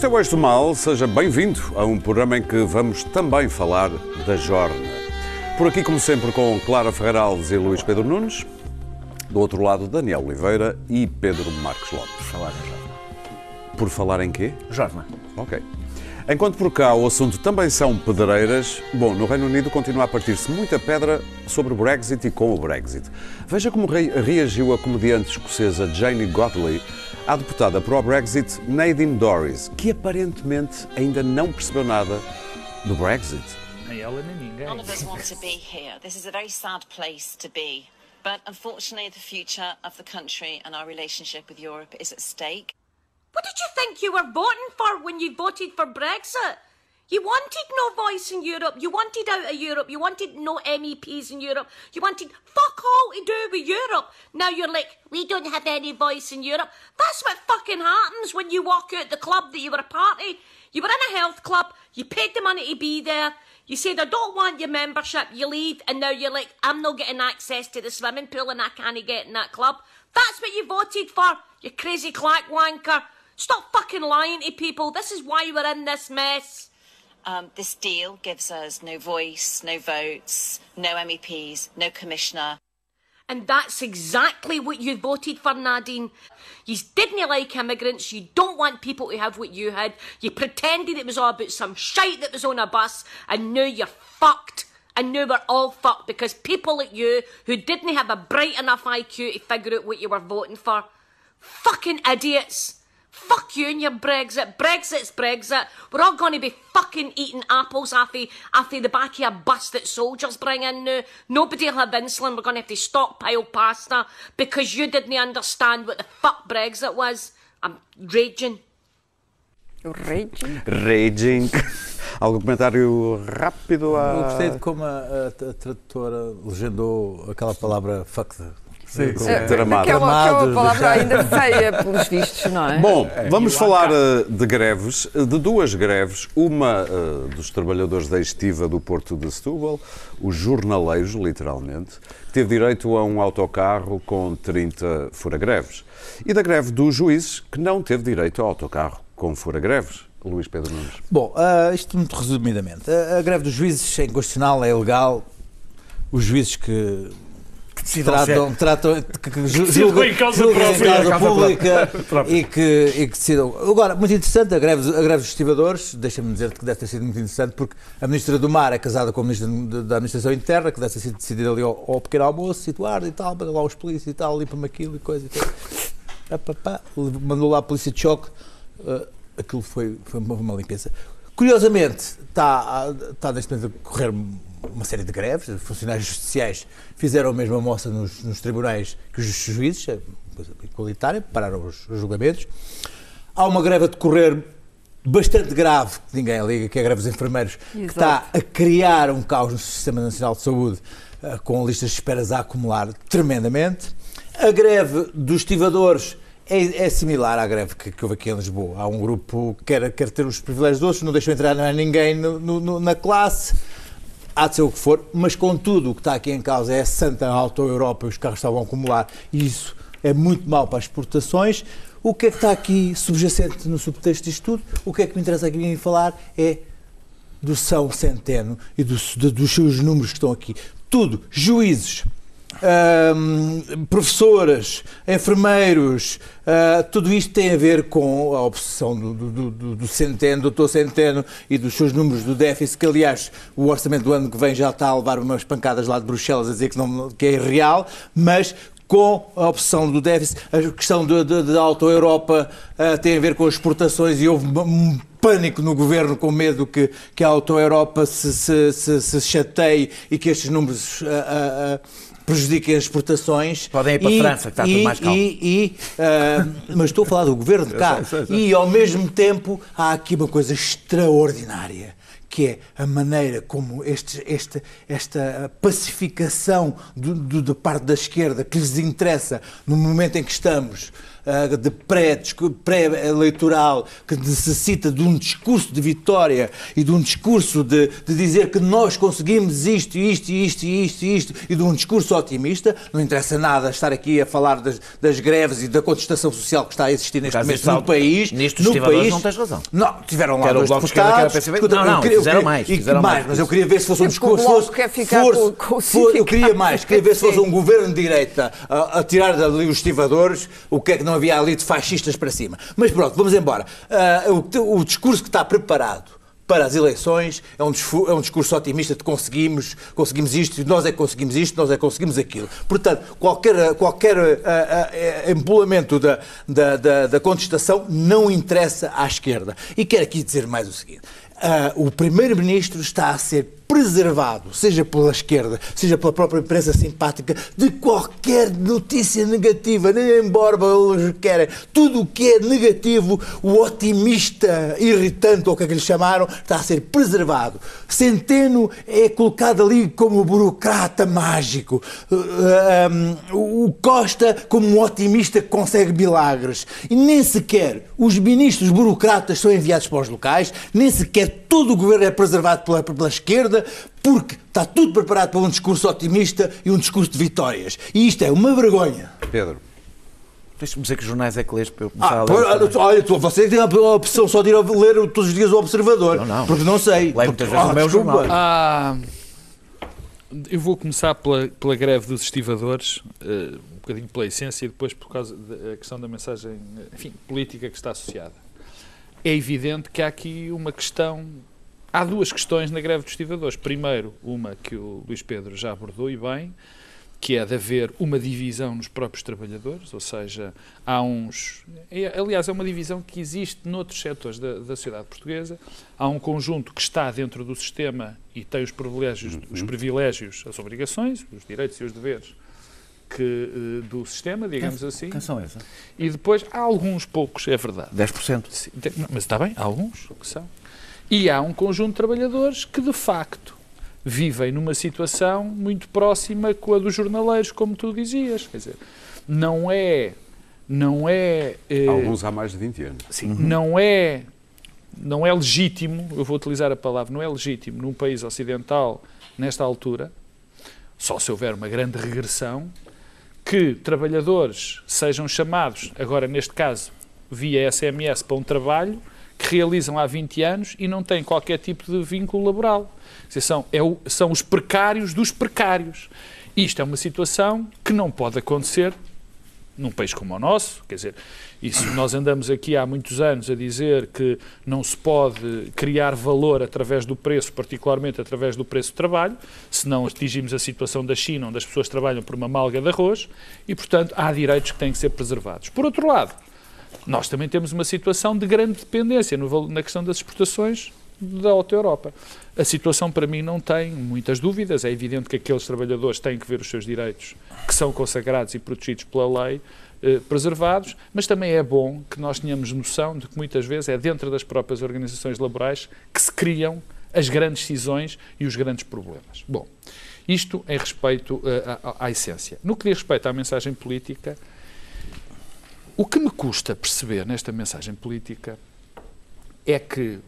Este é o Eixo do Mal, seja bem-vindo a um programa em que vamos também falar da Jorna. Por aqui, como sempre, com Clara Ferreira Alves e Luís Pedro Nunes. Do outro lado, Daniel Oliveira e Pedro Marques Lopes. Falar em Jorna. Por falar em quê? Jorna. Ok. Enquanto por cá o assunto também são pedreiras, bom, no Reino Unido continua a partir-se muita pedra sobre o Brexit e com o Brexit. Veja como re reagiu a comediante escocesa Janie Godley à deputada pró-Brexit Nadine Dorries, que aparentemente ainda não percebeu nada do Brexit. Nem ela nem ninguém. None of us want to be here. This is a very sad place to be. But unfortunately, the future of the country and our relationship with Europe is at stake. What did you think you were voting for when you voted for Brexit? You wanted no voice in Europe. You wanted out of Europe. You wanted no MEPs in Europe. You wanted fuck all to do with Europe. Now you're like, we don't have any voice in Europe. That's what fucking happens when you walk out the club that you were a party. You were in a health club. You paid the money to be there. You said, I don't want your membership. You leave. And now you're like, I'm not getting access to the swimming pool and I can't get in that club. That's what you voted for, you crazy clack wanker. Stop fucking lying to people. This is why we're in this mess. Um, this deal gives us no voice, no votes, no MEPs, no commissioner. And that's exactly what you voted for, Nadine. You didn't like immigrants. You don't want people to have what you had. You pretended it was all about some shite that was on a bus, and now you're fucked. And now we're all fucked because people like you, who didn't have a bright enough IQ to figure out what you were voting for, fucking idiots. Fuck you and your Brexit. Brexit's Brexit. We're all going to be fucking eating apples off of, off of the back of a bus that soldiers bring in now. Nobody will have insulin. We're going to have to stockpile pasta because you didn't understand what the fuck Brexit was. I'm raging. Raging? Raging. Algum comentário rápido a... Ah, Eu gostei de como a, a, a tradutora legendou aquela palavra fuck the. Sim, sim. É, Tramado. Aquela, aquela Tramados, palavra ainda feia, pelos vistos, não é? Bom, vamos falar eh, de greves, eh, de duas greves. Uma eh, dos trabalhadores da estiva do Porto de Setúbal, os jornaleiros, literalmente, que teve direito a um autocarro com 30 fura-greves. E da greve dos juízes, que não teve direito ao autocarro com fura-greves. Luís Pedro Nunes. Bom, ah, isto muito resumidamente. A, a greve dos juízes é inconstitucional, é ilegal. Os juízes que tratam, tratam que, que julgam, em causa julgam em própria. causa Causa pública e que, e que decidam. Agora, muito interessante, a greve, a greve dos estibadores, deixa-me dizer que deve ter sido muito interessante, porque a Ministra do Mar é casada com a Ministra da Administração Interna, que deve ter sido decidida ali ao, ao pequeno almoço, Eduardo e tal, mandou lá os polícias e tal, limpa-me aquilo e coisa e tal. Pá, pá, pá, mandou lá a polícia de choque, eh, aquilo foi, foi uma, uma limpeza. Curiosamente, está, está neste momento a correr uma série de greves, os funcionários judiciais fizeram a mesma moça nos, nos tribunais que os juízes, coisa igualitária, pararam os, os julgamentos. Há uma greve a decorrer bastante grave, que ninguém liga, que é a greve dos enfermeiros, que Exato. está a criar um caos no Sistema Nacional de Saúde, eh, com listas de esperas a acumular tremendamente. A greve dos estivadores é, é similar à greve que, que houve aqui em Lisboa. Há um grupo que quer, quer ter os privilégios de outros, não deixam entrar ninguém no- no- na classe. Há de ser o que for, mas contudo o que está aqui em causa é a Santa Auto Europa e os carros estavam a acumular e isso é muito mau para as exportações. O que é que está aqui subjacente no subtexto disto tudo? O que é que me interessa aqui falar é do São Centeno e dos, de- dos seus números que estão aqui. Tudo, juízes, professoras, enfermeiros, ah, tudo isto tem a ver com a obsessão do, do, do, do Centeno, do Dr. Centeno e dos seus números do déficit, que aliás o orçamento do ano que vem já está a levar umas pancadas lá de Bruxelas a dizer que, não, que é irreal, mas com a obsessão do déficit, a questão da Auto-Europa ah, tem a ver com as exportações e houve um pânico no governo com medo que, que a Auto-Europa se, se, se, se chateie e que estes números ah, ah, prejudiquem as exportações. Podem ir para a E- França, que está tudo e- mais calmo. E, e, ah, mas estou a falar do governo de cá. sei, sei, sei. E ao mesmo tempo há aqui uma coisa extraordinária que é a maneira como este, este, esta pacificação do, do- da parte da esquerda que lhes interessa no momento em que estamos uh, de pré-eleitoral, que necessita de um discurso de vitória e de um discurso de, de dizer que nós conseguimos isto, isto, isto, isto, isto, e de um discurso otimista, não interessa nada estar aqui a falar das, das greves e da contestação social que está a existir neste momento no país. Nisto, no país, não tens razão. Não, tiveram lá dois Esquerda, deputados. PCB. Não, não, eu queria- fizeram queria- mais, fizeram mais, mais. mas eu queria ver se fosse um É discurso. Fosse- quer ficar fosse- com- fosse- eu queria mais, queria ver se fosse um governo de direita a, a tirar dali os estivadores, o que é que não havia ali de fascistas para cima. Mas pronto, vamos embora. Ah, o, o discurso que está preparado para as eleições é um, disfu- é um discurso otimista de conseguimos, conseguimos isto, nós é que conseguimos isto, nós é que conseguimos aquilo. Portanto, qualquer, qualquer ah, empolamento da, da, da, da contestação não interessa à esquerda. E quero aqui dizer mais o seguinte. Ah, o Primeiro-Ministro está a ser preservado, seja pela esquerda, seja pela própria imprensa simpática, de qualquer notícia negativa, nem embora eles querem. Tudo o que é negativo, o otimista irritante, ou o que é que lhe chamaram, está a ser preservado. Centeno é colocado ali como burocrata mágico. Uh, um, o Costa como um otimista que consegue milagres. E nem sequer os ministros burocratas são enviados para os locais, nem sequer todo o governo é preservado pela, pela esquerda, porque está tudo preparado para um discurso otimista e um discurso de vitórias. E isto é uma vergonha. Pedro. Deixa-me dizer que jornais é que lês para eu começar Ah, a ler. olha, tu- você tem a opção só de ir a ler todos os dias o Observador. Não, não. Porque não sei. Leio muitas vezes o meu desculpa. jornal. Ah, eu vou começar pela, pela greve dos estivadores, eh, um bocadinho pela essência e depois por causa da questão da mensagem enfim, política que está associada. É evidente que há aqui uma questão. Há duas questões na greve dos estivadores. Primeiro, uma que o Luís Pedro já abordou e bem, que é de haver uma divisão nos próprios trabalhadores, ou seja, há uns. aliás, é uma divisão que existe noutros setores da, da sociedade portuguesa. Há um conjunto que está dentro do sistema e tem os privilégios, os privilégios, as obrigações, os direitos e os deveres que, eh, do sistema, digamos assim. Quem são esses? E depois há alguns poucos, é verdade. 10%. Sim, Mas está bem, há alguns que são. E há um conjunto de trabalhadores que, de facto, vivem numa situação muito próxima com a dos jornaleiros, como tu dizias. Quer dizer, não é. Não é. eh, Alguns há mais de 20 anos. Sim, não é não é legítimo, eu vou utilizar a palavra, não é legítimo num país ocidental nesta altura, só se houver uma grande regressão, que trabalhadores sejam chamados, agora neste caso via SMS, para um trabalho que realizam há 20 anos e não têm qualquer tipo de vínculo laboral. São, é o- são os precários dos precários. Isto é uma situação que não pode acontecer num país como o nosso, quer dizer, isso nós andamos aqui há muitos anos a dizer que não se pode criar valor através do preço, particularmente através do preço do trabalho, senão atingimos a situação da China, onde as pessoas trabalham por uma malga de arroz, e, portanto, há direitos que têm que ser preservados. Por outro lado, nós também temos uma situação de grande dependência na questão das exportações da Auto Europa. A situação para mim não tem muitas dúvidas. É evidente que aqueles trabalhadores têm que ver os seus direitos, que são consagrados e protegidos pela lei, eh, preservados, mas também é bom que nós tenhamos noção de que muitas vezes é dentro das próprias organizações laborais que se criam as grandes cisões e os grandes problemas. Bom, isto em respeito eh, à, à essência. No que diz respeito à mensagem política, o que me custa perceber nesta mensagem política é que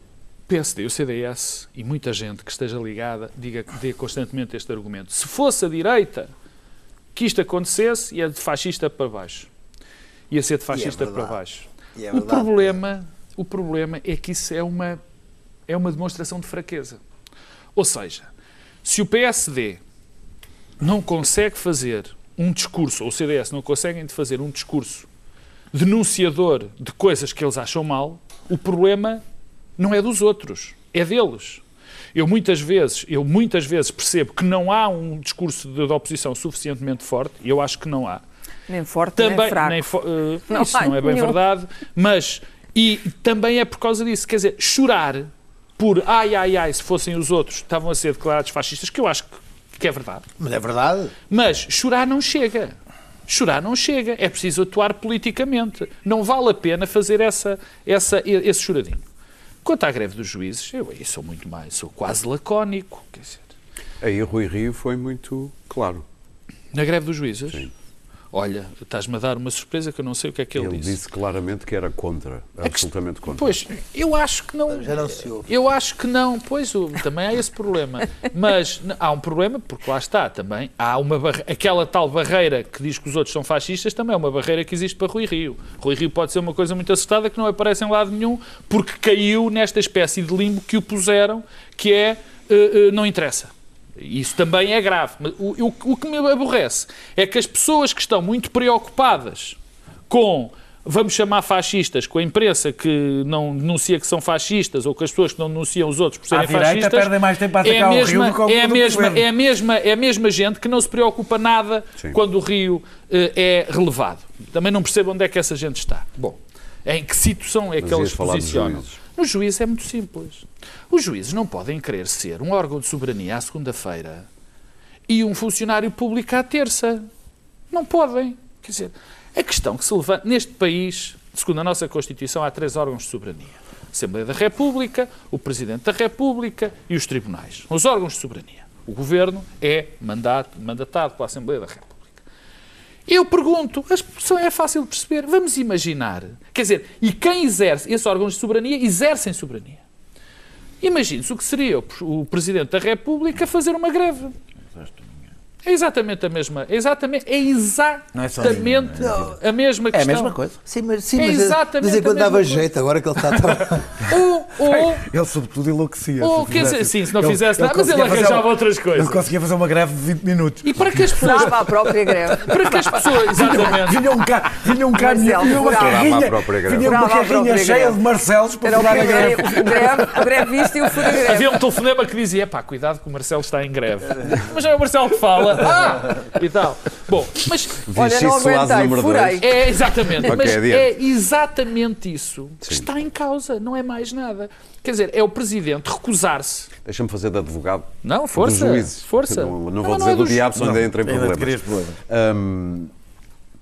PSD e o CDS e muita gente que esteja ligada diga, dê constantemente este argumento. Se fosse a direita que isto acontecesse, ia de fascista para baixo. Ia ser de fascista para verdade. baixo. É o, problema, o problema é que isso é uma, é uma demonstração de fraqueza. Ou seja, se o PSD não consegue fazer um discurso, ou o CDS não conseguem fazer um discurso denunciador de coisas que eles acham mal, o problema não é dos outros, é deles. Eu muitas vezes, eu muitas vezes percebo que não há um discurso de, de oposição suficientemente forte, e eu acho que não há. Nem forte, Também, nem fraco. nem fo- eh, Não isso não é bem nenhum. verdade, mas e também é por causa disso, quer dizer, chorar por ai ai ai se fossem os outros estavam a ser declarados fascistas, que eu acho que, que é verdade. Mas é verdade. Mas chorar não chega. Chorar não chega. É preciso atuar politicamente. Não vale a pena fazer essa, essa, esse choradinho. Quanto à greve dos juízes, eu aí sou muito mais, sou quase lacónico. Quer dizer, Aí Rui Rio foi muito claro. na greve dos juízes, Sim. Olha, estás-me a dar uma surpresa que eu não sei o que é que ele, Ele disse. disse claramente que era contra, absolutamente contra. Pois, eu acho que não. Já não se ouve. Eu acho que não, pois também há esse problema. Mas há um problema, porque lá está também. Há uma barre- aquela tal barreira que diz que os outros são fascistas, também é uma barreira que existe para Rui Rio. Rui Rio pode ser uma coisa muito acertada que não aparece em lado nenhum, porque caiu nesta espécie de limbo que o puseram, que é eh, eh, não interessa. Isso também é grave. Mas o, o- o que me aborrece é que as pessoas que estão muito preocupadas com, vamos chamar fascistas, com a imprensa que não denuncia que são fascistas ou com as pessoas que não denunciam os outros por serem direita fascistas. perdem mais tempo a é atacar a o Rio mesma, do que ao- é a mesma, é a mesma, é a mesma gente que não se preocupa nada Sim. quando o Rio eh, é relevado. Também não percebo onde é que essa gente está. Bom, em que situação é que Mas dos posicionam? Nos juízes é muito simples. Os juízes não podem querer ser um órgão de soberania à segunda-feira e um funcionário público à terça. Não podem. Quer dizer, a questão que se levanta neste país, segundo a nossa Constituição, há três órgãos de soberania: a Assembleia da República, o Presidente da República e os tribunais. Os órgãos de soberania. O governo é mandato, mandatado pela Assembleia da República. Eu pergunto, a expressão é fácil de perceber. Vamos imaginar. Quer dizer, e quem exerce, esses órgãos de soberania exercem soberania. Imagine-se o que seria o, Presidente da República fazer uma greve. É exatamente a mesma. É exatamente, é Não é exatamente a mesma É questão. a mesma coisa. Sim, mas, sim, É mas exatamente mas a enquanto mesma dava coisa. jeito, agora que ele está tão... Ou, ou, Ele, sobretudo, enlouquecia. ou se quer dizer, sim, se não Ele- fizesse nada, mas ele arranjava uma- outras coisas. Ele conseguia fazer uma greve de 20 minutos. E para que as pessoas. Furava a própria greve. Para que as pessoas. Exatamente. Vinha um, ca... vinha um caminhão, vinha uma carrinha, a vinha uma a carrinha cheia de Marcelos para Era o furar a greve, greve. o greve, o grevista e o fura-greve. Havia um telefonema que dizia: pá, cuidado que o Marcelo está em greve. Mas não é o Marcelo que fala. E tal. Bom, mas Olha, não aguentei, número furei. dois. é exatamente, mas adiante. é exatamente isso que Sim. está em causa, não é mais nada. Quer dizer, é o presidente recusar-se. Deixa-me fazer de advogado Não, força. dos juízes. Força. Não, não vou não dizer é do dos- diabo, senão ainda entra em problemas. problemas. Hum,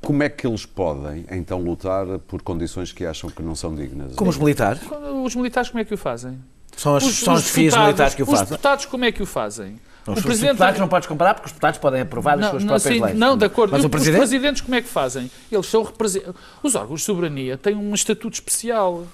como é que eles podem, então, lutar por condições que acham que não são dignas? Como os militares. Os militares como é que o fazem? São as, são FIAs deputados- militares que o Os fazem. deputados como é que o fazem? Os deputados não podes comparar porque os deputados podem aprovar as Não, suas não, próprias sim, leis. não, de acordo. Mas o Os presidente. presidentes como é que fazem? Eles são represen- Os órgãos de soberania têm um estatuto especial.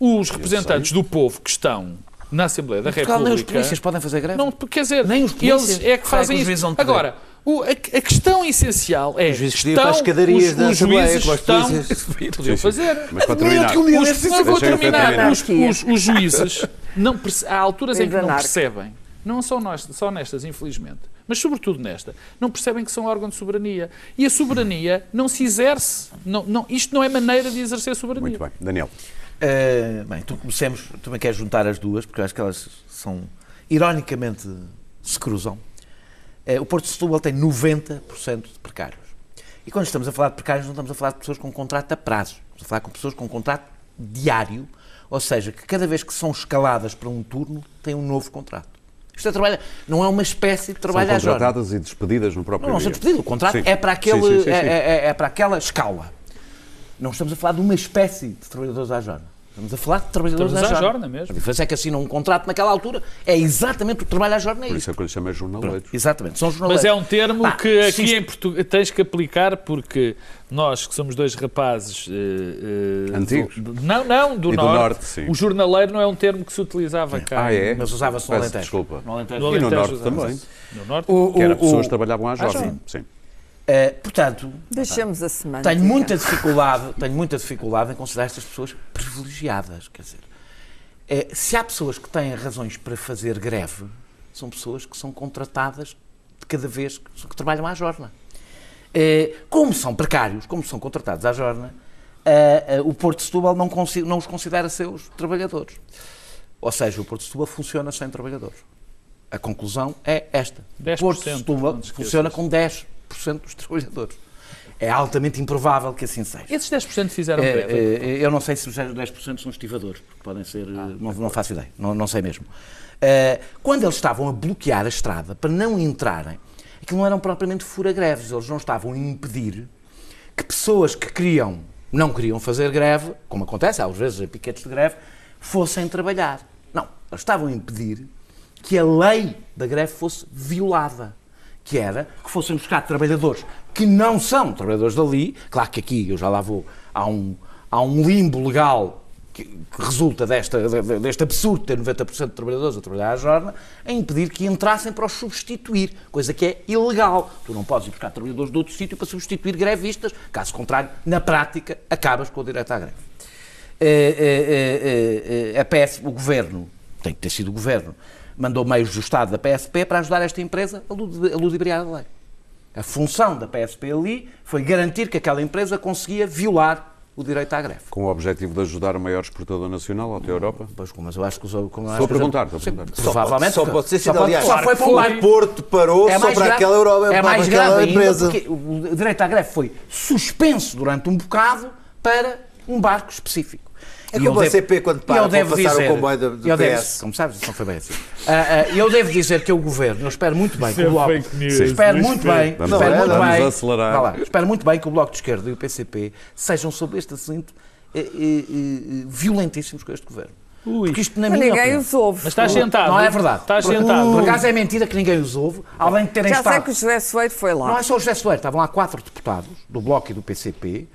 Os representantes do povo que estão na Assembleia da Portugal, nem os República. polícias podem fazer greve. Não, quer dizer, Nem os polícias. eles é que fazem os isso. Agora, o- a, a questão essencial é. Os juízes podiam estão, para as escadarias os, da os Assembleia, juízes os estão. Podiam fazer. Mas para terminar, que um dia Os, não, vou terminar. terminar. Os, os- os juízes, não há alturas em que não percebem, não são nós, só nestas, infelizmente, mas sobretudo nesta, não percebem que são órgão de soberania. E a soberania não se exerce. Não, não, isto não é maneira de exercer soberania. muito bem. Daniel, Uh, bem, tu comecemos, tu também queres juntar as duas, porque eu acho que elas são, ironicamente, se cruzam. Uh, o Porto de Setúbal tem 90% de precários. E quando estamos a falar de precários, não estamos a falar de pessoas com contrato a prazo. Estamos a falar com pessoas com contrato diário, ou seja, que cada vez que são escaladas para um turno, têm um novo contrato. Isto é trabalho, não é uma espécie de trabalho são à jornada. contratadas e despedidas no próprio Não, não são despedidos. O contrato Sim. é para, aquele, Sim, sim, sim, é- é- é para aquela escala. Não estamos a falar de uma espécie de trabalhadores à jornada. Estamos a falar de trabalhadores Estamos à à jornada. jornada mesmo. A diferença é que assinam um contrato naquela altura. É exatamente o trabalho à jornada. É Por isso. é que eu lhe chamei jornaleiros. Exatamente. São jornaleiros. Mas é um termo Pá, que aqui isto- em Portugal tens que aplicar porque nós, que somos dois rapazes. eh, eh, Antigos? do- não, não, do E do norte. norte, sim. O jornaleiro não é um termo que se utilizava cá. Ah, é? Mas usava-se no Alentejo. desculpa. No Alentejo. E no Alentejo norte também. No norte. O- Que era o- pessoas o- que trabalhavam à jornada. jornada. Sim. Eh, portanto, Deixamos a semântica. tenho muita dificuldade, tenho muita dificuldade em considerar estas pessoas privilegiadas. Quer dizer, eh, se há pessoas que têm razões para fazer greve, são pessoas que são contratadas de cada vez que, que trabalham à jorna. Eh, como são precários, como são contratados à jorna, o Porto de Setúbal não, não os considera seus trabalhadores. Ou seja, o Porto de Setúbal funciona sem trabalhadores. A conclusão é esta. 10%, o Porto de Setúbal funciona com 10% dos trabalhadores. É altamente improvável que assim seja. Esses 10% fizeram É, greve. é, eu não sei se os 10% são estivadores, porque podem ser. eh, não, não faço ideia, não, não sei mesmo. Eh, quando eles estavam a bloquear a estrada para não entrarem, aquilo não eram propriamente fura-greves, eles não estavam a impedir que pessoas que queriam, não queriam fazer greve, como acontece às vezes em piquetes de greve, fossem trabalhar. Não, eles estavam a impedir que a lei da greve fosse violada. Que era que fossem buscar trabalhadores que não são trabalhadores dali. Claro que aqui, eu já lá vou, há um, há um limbo legal que, resulta desta, de- deste absurdo ter 90% de trabalhadores a trabalhar à jornada, a impedir que entrassem para os substituir, coisa que é ilegal. Tu não podes ir buscar trabalhadores de outro sítio para substituir grevistas, caso contrário, na prática, acabas com o direito à greve. Eh, eh, eh, a PS, o governo, tem que ter sido o governo, mandou meios do Estado da PSP para ajudar esta empresa a ludi- a ludibriar a lei. A função da PSP ali foi garantir que aquela empresa conseguia violar o direito à greve. Com o objetivo de ajudar o maior exportador nacional até a Europa? Pois, mas eu acho que os. como Estou a perguntar, estou a Sim, perguntar. Provavelmente. Só pode ser só sido, aliás. só foi para que Porto parou só mais para grave- aquela Europa, é para mais aquela grave empresa. o direito à greve foi suspenso durante um bocado para um barco específico. É como a devo- CP quando para devo passar o dizer- comboio do- do eu devo- PS. como sabes, não foi bem assim. Ah, ah, eu devo dizer que o governo, eu espero muito bem que o é Bloco. news, espero muito Pedro. bem, Vamos espero lá, muito vamos bem. acelerar. lá, espero muito bem que o Bloco de Esquerda e o PCP sejam sobre este assunto eh, violentíssimos com este governo. Ui. Porque isto, na Mas minha ninguém opinião, os ouve. Mas estás sentado. não é verdade. Estás por, sentado. Por acaso é mentira que ninguém os ouve, além de terem Já sei estado. que o José Soeiro foi lá. Não é só o José Soeiro, estavam lá quatro deputados do Bloco e do PCP,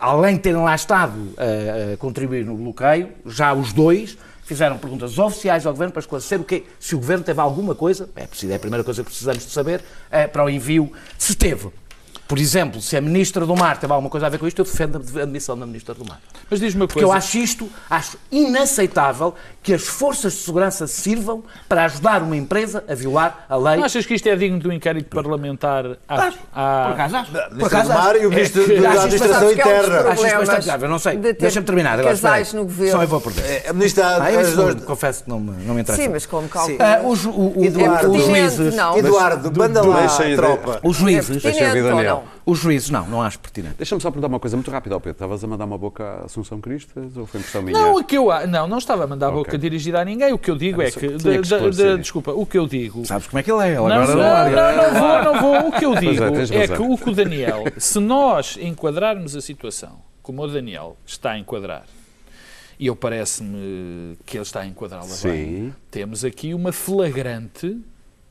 além de terem lá estado a, a contribuir no bloqueio, já os dois fizeram perguntas oficiais ao Governo para esclarecer o que, se o Governo teve alguma coisa, é, preciso, é a primeira coisa que precisamos de saber, é, para o envio, se teve. Por exemplo, se a Ministra do Mar teve alguma coisa a ver com isto, eu defendo a admissão da Ministra do Mar. Mas diz-me uma Porque coisa. eu acho isto, acho inaceitável que as forças de segurança sirvam para ajudar uma empresa a violar a lei. Não achas que isto é digno de um inquérito parlamentar à, Acho. à- Por acaso acho. Por acaso do acho. e o Ministro É da Administração é Interna. Acho isto bastante grave, eu não sei. de Deixa-me terminar. Agora, casais espera aí. no governo. Só eu vou perder. É, A Ministra Ah, eu confesso que não me, não me interessa. Sim, mas como calcula. Ah, os, o, o, Eduardo. os É pertinente, juízes, não. Eduardo, manda lá tropa. os juízes, É pertinente Deixa eu ver, ou Daniel. Os juízes, não, não acho pertinente. Deixa-me só perguntar uma coisa muito rápida ao Pedro. Estavas a mandar uma boca à Assunção Cristas ou foi impressão minha? Não, o que eu, não, não estava a mandar a boca dirigida a ninguém. O que eu digo é só que. que da- isto. desculpa, o que eu digo. Sabes como é que ele é? Ele Não, agora não, não não, não vou, não vou. O que eu Pois digo é, é que o que o Daniel, se nós enquadrarmos a situação como o Daniel está a enquadrar, e eu parece-me que ele está a enquadrá-la bem, temos aqui uma flagrante,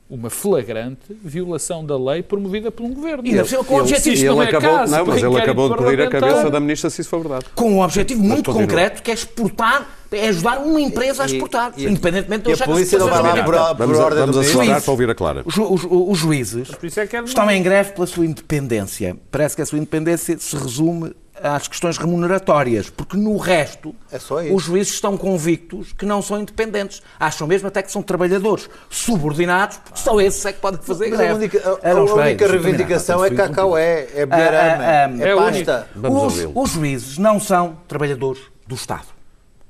uma flagrante violação da lei promovida por um governo. E ainda por cima com o Ele- não ele é acabou, caso não, mas ele acabou de pedir a cabeça da ministra se isso for verdade. Com um objetivo muito continua. concreto que é exportar, é ajudar uma empresa a E- exportar, e- independentemente de E a polícia não vai lá por, por Vamos, ordem do vamos acelerar Juízes. para ouvir a Clara. Os, os- os juízes é que é estão em greve pela sua independência. Parece que a sua independência se resume às questões remuneratórias, porque no resto É os juízes estão convictos que não são independentes. Acham mesmo até que são trabalhadores subordinados, porque só esses é que podem fazer Mas greve. a única, a- Ah, a única reivindicação é Portanto, fui Cacaué, é Ah, Biarama, ah, ah, é é pasta. Os, os juízes não são trabalhadores do Estado.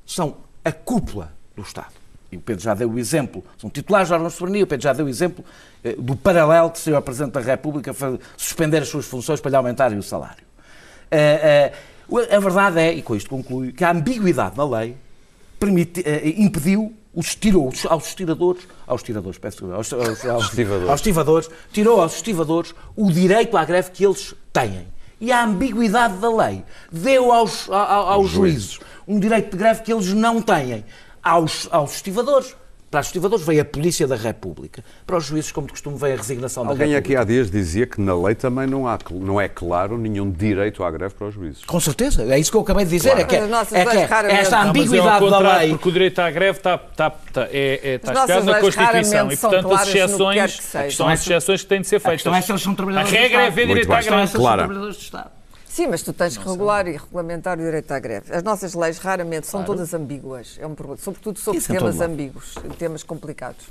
São a cúpula do Estado. E o Pedro já deu o exemplo. São titulares de órgãos de soberania. O Pedro já deu o exemplo eh, do paralelo que seria o Presidente da República fa- suspender as suas funções para lhe aumentarem o salário. Eh, o- a verdade é, e com isto concluo, que a ambiguidade na lei eh, impediu os tirou os- aos estiradores, aos tiradores, peço aos, aos, aos, Estivadores. aos estivadores, tirou aos estivadores o direito à greve que eles têm. E a ambiguidade da lei deu aos, a- a- aos juízes um direito de greve que eles não têm. Aos, aos estivadores. Para os estivadores veio a Polícia da República. Para os juízes, como de costume, veio a resignação da Alguém República. aqui há dias dizia que na lei também não, há, não é claro nenhum direito à greve para os juízes. Com certeza, é isso que eu acabei de dizer. É que, nossas é que esta Não, é ao ambiguidade da contrário, lei. Porque o direito à greve está, está, está, é, é, está nossas espelhado na Constituição e, portanto, as que exceções que seja. são as exceções que têm de ser A feitas. questão é se eles são A trabalhadores do regra é Muito direito à greve. Eles são Clara. trabalhadores do Estado. Sim, mas tu tens que regular e regulamentar o direito à greve. As nossas leis raramente são todas ambíguas. É um problema, sobretudo sobre Isso em temas ambíguos, temas complicados.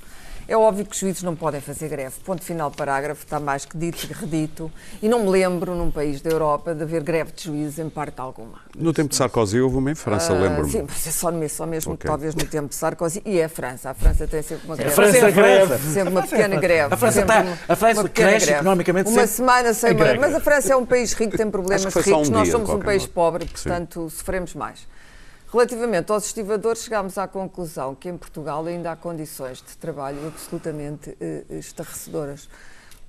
É óbvio que os juízes não podem fazer greve. Ponto final, parágrafo, está mais que dito e redito. E não me lembro, num país da Europa, de haver greve de juízes em parte alguma. No tempo de Sarkozy houve uma em França, Ah, lembro-me. Sim, mas é só mesmo, só mesmo Ok. talvez no tempo de Sarkozy. E é a França. A França tem sempre uma greve. França é a França. Sempre uma pequena greve. A França sempre está- uma- a França uma cresce greve. economicamente Uma sempre semana sem greve. Mas a França é um país rico, tem problemas ricos. um Nós dia, de somos um país modo. pobre, Sim. portanto sofremos mais. Relativamente aos estivadores, chegámos à conclusão que em Portugal ainda há condições de trabalho absolutamente eh, estarrecedoras.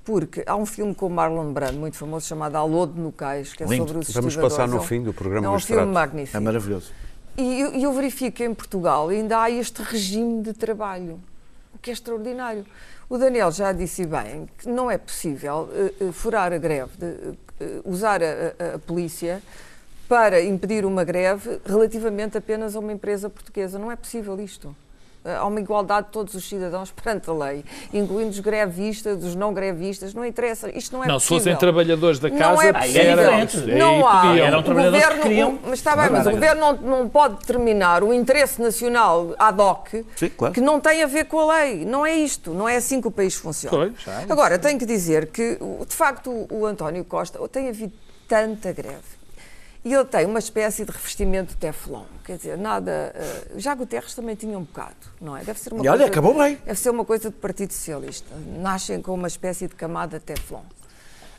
Porque há um filme com o Marlon Brando, muito famoso, chamado Alô de Nucais, que é Lindo. sobre os Vamos estivadores. passar no fim do programa É o um filme magnífico. É maravilhoso. E eu, eu verifico que em Portugal ainda há este regime de trabalho. O que é extraordinário. O Daniel já disse bem que não é possível uh, uh, furar a greve, de, uh, usar a, a, a polícia para impedir uma greve relativamente apenas a uma empresa portuguesa. Não é possível isto. Há uma igualdade de todos os cidadãos perante a lei, incluindo os grevistas, os não grevistas, não interessa. Isto não é não, possível. se fossem trabalhadores da casa, não é possível. era, não há. podiam. Eram o trabalhadores governo, que queriam- mas está bem, mas o governo não, não pode determinar o interesse nacional ad hoc Sim, claro. que não tem a ver com a lei. Não é isto. Não é assim que o país funciona. Pois. Agora, tenho que dizer que, de facto, o- o António Costa tem havido tanta greve. E ele tem uma espécie de revestimento de teflon. Quer dizer, nada. eh, já Guterres também tinha um bocado, não é? Deve ser uma E olha, coisa- acabou bem. Deve ser uma coisa do Partido Socialista. Nascem com uma espécie de camada de teflon.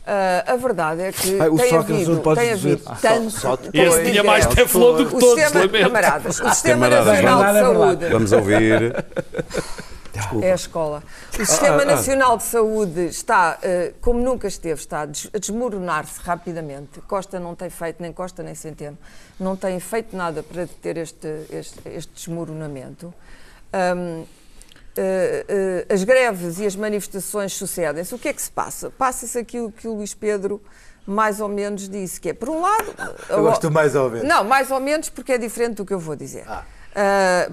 Ah, a verdade é que Ai, o tem Sócrates havido, não pode tem dizer. havido tanto. só tem Esse havido tinha mais teflon do que O todos, sistema, camaradas, o Sistema Camaradas. Nacional de Saúde Vamos ouvir. é a escola. O Sistema Nacional de Saúde está, eh, como nunca esteve, está a des- a desmoronar-se rapidamente. Costa não tem feito, nem Costa nem Centeno, não tem feito nada para deter este, este, este desmoronamento. Ahm, eh, eh, as greves e as manifestações sucedem-se. O que é que se passa? Passa-se aquilo que o Luís Pedro mais ou menos disse, que é, por um lado... Eu gosto mais ou menos. Não, mais ou menos porque é diferente do que eu vou dizer. Ah,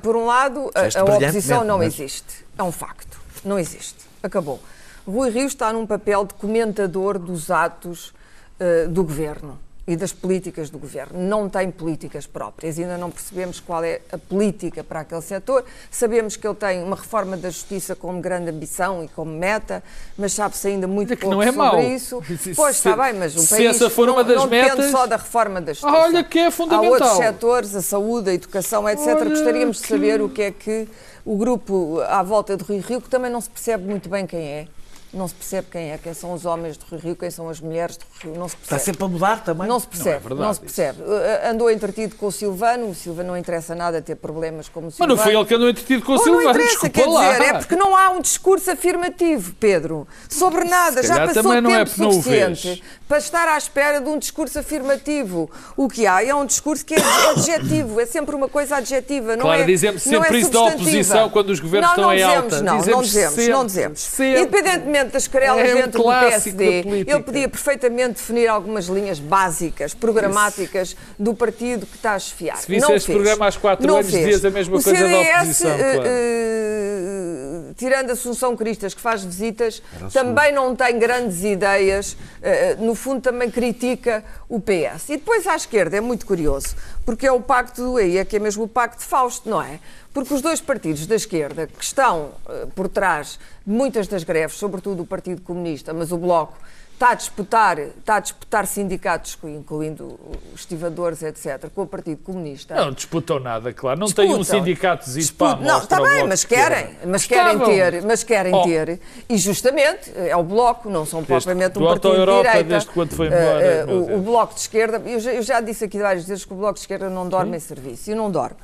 por um lado, a, a oposição não mas- existe. É um facto. Não existe. Acabou. Rui Rio está num papel de comentador dos atos ah, do governo e das políticas do governo. Não tem políticas próprias. Ainda não percebemos qual é a política para aquele setor. Sabemos que ele tem uma reforma da justiça como grande ambição e como meta, mas sabe-se ainda muito que pouco não é sobre mau. isso. Se- Pois se- está bem, mas o país essa for não, uma das não depende metas- só da reforma da justiça. Olha que é Há fundamental. outros setores, a saúde, a educação, etc. Olha Gostaríamos de que- saber o que é que o grupo à volta do Rio Rio, que também não se percebe muito bem quem é, não se percebe quem é, quem são os homens do Rio Rio, quem são as mulheres do Rio Rio, não se Está percebe. sempre a mudar também. Não se percebe, Não não, é verdade se percebe. Uh, Andou entretido com o Silvano, o Silvano não interessa nada ter problemas como o Mas Silvano. não foi ele que andou entretido com o Ou Silvano, não interessa, desculpa quer lá. dizer, é porque não há um discurso afirmativo, Pedro, sobre nada. Já passou também tempo não é não suficiente para estar à espera de um discurso afirmativo. O que há é um discurso que é adjetivo, é sempre uma coisa adjetiva, não Claro, é dizemos não sempre é isso da oposição quando os governos não, estão não em dizemos, alta. Não, não Dizemos dizemos, sempre, não dizemos. sempre. Independentemente das querelas É um dentro do clássico da PSD, ele podia perfeitamente definir algumas linhas básicas, programáticas do partido que está a chefiar. Se visse não este fez. programa às quatro Não anos, fez. dizias a mesma O coisa da CDS, oposição, eh, claro. eh, tirando a Assunção Cristas, que faz visitas, também não tem grandes ideias, eh, no fundo também critica o PS. E depois à esquerda é muito curioso, porque é o pacto do aí, é que é mesmo o pacto de Fausto, não é? Porque os dois partidos da esquerda que estão eh, por trás de muitas das greves, sobretudo o Partido Comunista, mas o Bloco, está a disputar, está a disputar sindicatos, incluindo os estivadores, etc., com o Partido Comunista. Não disputam nada, claro. Não tem um Disputam. sindicato Disputam. Não, está bem, mas de querem, mas querem ter, mas querem Oh. ter, e justamente é o Bloco, não são propriamente um do partido de Auto-Europa, direita. desde quando foi embora, eh, meu o, o Bloco de Esquerda, eu já, eu já disse aqui várias vezes que o Bloco de Esquerda não dorme em serviço, e não dorme.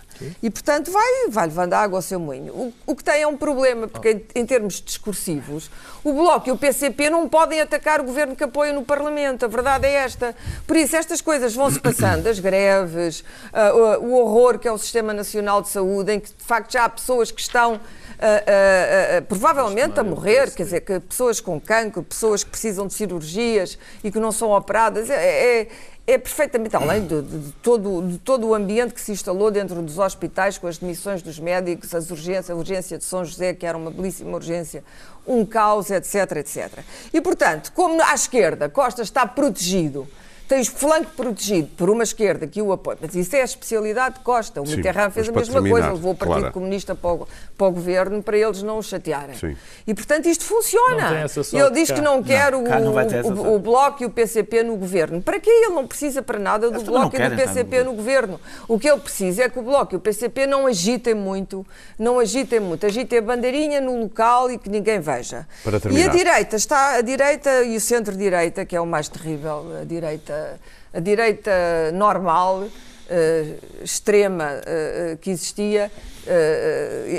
E, portanto, vai, vai levando água ao seu moinho. O, o que tem é um problema, porque em, em termos discursivos, o Bloco e o PCP não podem atacar o governo que apoia no Parlamento. A verdade é esta. Por isso, estas coisas vão-se passando, as greves, ah, o, horror que é o Sistema Nacional de Saúde, em que, de facto, já há pessoas que estão ah, provavelmente a morrer, quer dizer, que pessoas com cancro, pessoas que precisam de cirurgias e que não são operadas. É, é, é perfeitamente além de, de- de todo, de todo o ambiente que se instalou dentro dos hospitais, com as demissões dos médicos, as urgências, a urgência de São José, que era uma belíssima urgência, um caos, etc, etc. E, portanto, como à esquerda Costa está protegido, tem o flanco protegido por uma esquerda que o apoia, mas isso é a especialidade de Costa. O Sim, Mitterrand fez a mesma terminar, coisa, levou o Partido Clara. Comunista para o, para o governo para eles não o chatearem. Sim. E, portanto, isto funciona. Não E ele diz cá. que não quer o, não ter essa o- o Bloco e o PCP no governo. Para quê? Ele não precisa para nada do Bloco não e do PCP no governo. O que ele precisa é que o Bloco e o PCP não agitem muito, não agitem muito, agitem a bandeirinha no local e que ninguém veja. Para e a direita está, a direita e o centro-direita, que é o mais terrível, a direita, a direita normal, eh, extrema eh, eh, que existia,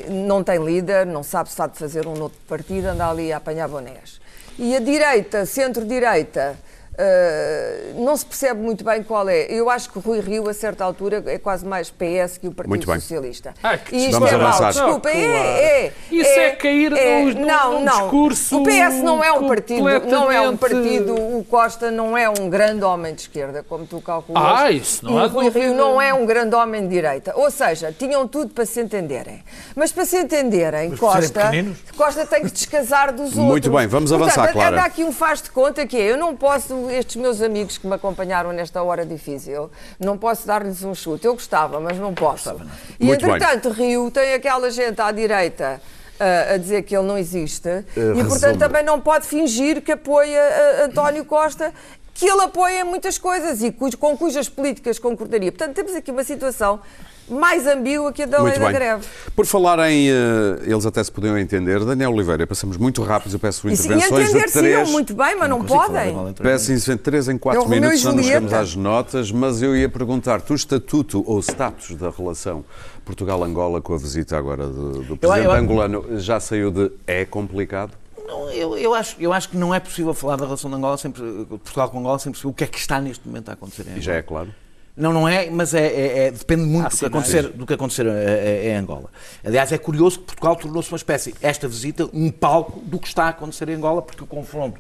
não tem líder, não sabe se há de fazer um outro partido, anda ali a apanhar bonés. E a direita, centro-direita, Uh, não se percebe muito bem qual é. Eu acho que o Rui Rio, a certa altura, é quase mais PS que o Partido muito bem. Socialista. Ah, que e isto Vamos é avançar. mau. Desculpa, Não, é, é, Isso é cair num- num- não, não. discurso O PS não é um partido, não é um partido. O Costa não é um grande homem de esquerda, como tu calculas. Ah, isso não e há o Rui dúvida. Rio não é um grande homem de direita. Ou seja, tinham tudo para se entenderem. Mas para se entenderem, Mas Costa, pequeninos? Costa tem que descasar dos outros. Muito bem, vamos Portanto, avançar, Clara. Anda aqui um faz de conta que é, eu não posso, estes meus amigos que me acompanharam nesta hora difícil, não posso dar-lhes um chute. Eu gostava, mas não posso. E Muito bem. entretanto, Rio tem aquela gente à direita ah, a dizer que ele não existe e, resumo. portanto, também não pode fingir que apoia ah, António Costa, que ele apoia em muitas coisas e cujo- com cujas políticas concordaria. Portanto, temos aqui uma situação mais ambígua que a da lei Muito da bem. greve. Por falar em. eh, eles até se podiam entender. Daniel Oliveira, passamos muito rápido. Eu peço E, e intervenções de entender-se três. muito bem, mas não, falar podem. Peço em 3 em 4 É o Romeu minutos, senão não chegamos às notas, mas eu ia perguntar-te o estatuto ou status da relação Portugal-Angola com a visita agora do, do presidente eu- angolano já saiu de é complicado? Não, eu, eu, acho, eu acho que não é possível falar da relação de Angola sempre, Portugal com Angola sem perceber o que é que está neste momento a acontecer em E Angola. já é claro. Não, não é, mas é, é- é- depende muito do que, acontecer, do que acontecer eh, eh, em Angola. Aliás, é curioso que Portugal tornou-se uma espécie, esta visita, um palco do que está a acontecer em Angola, porque o confronto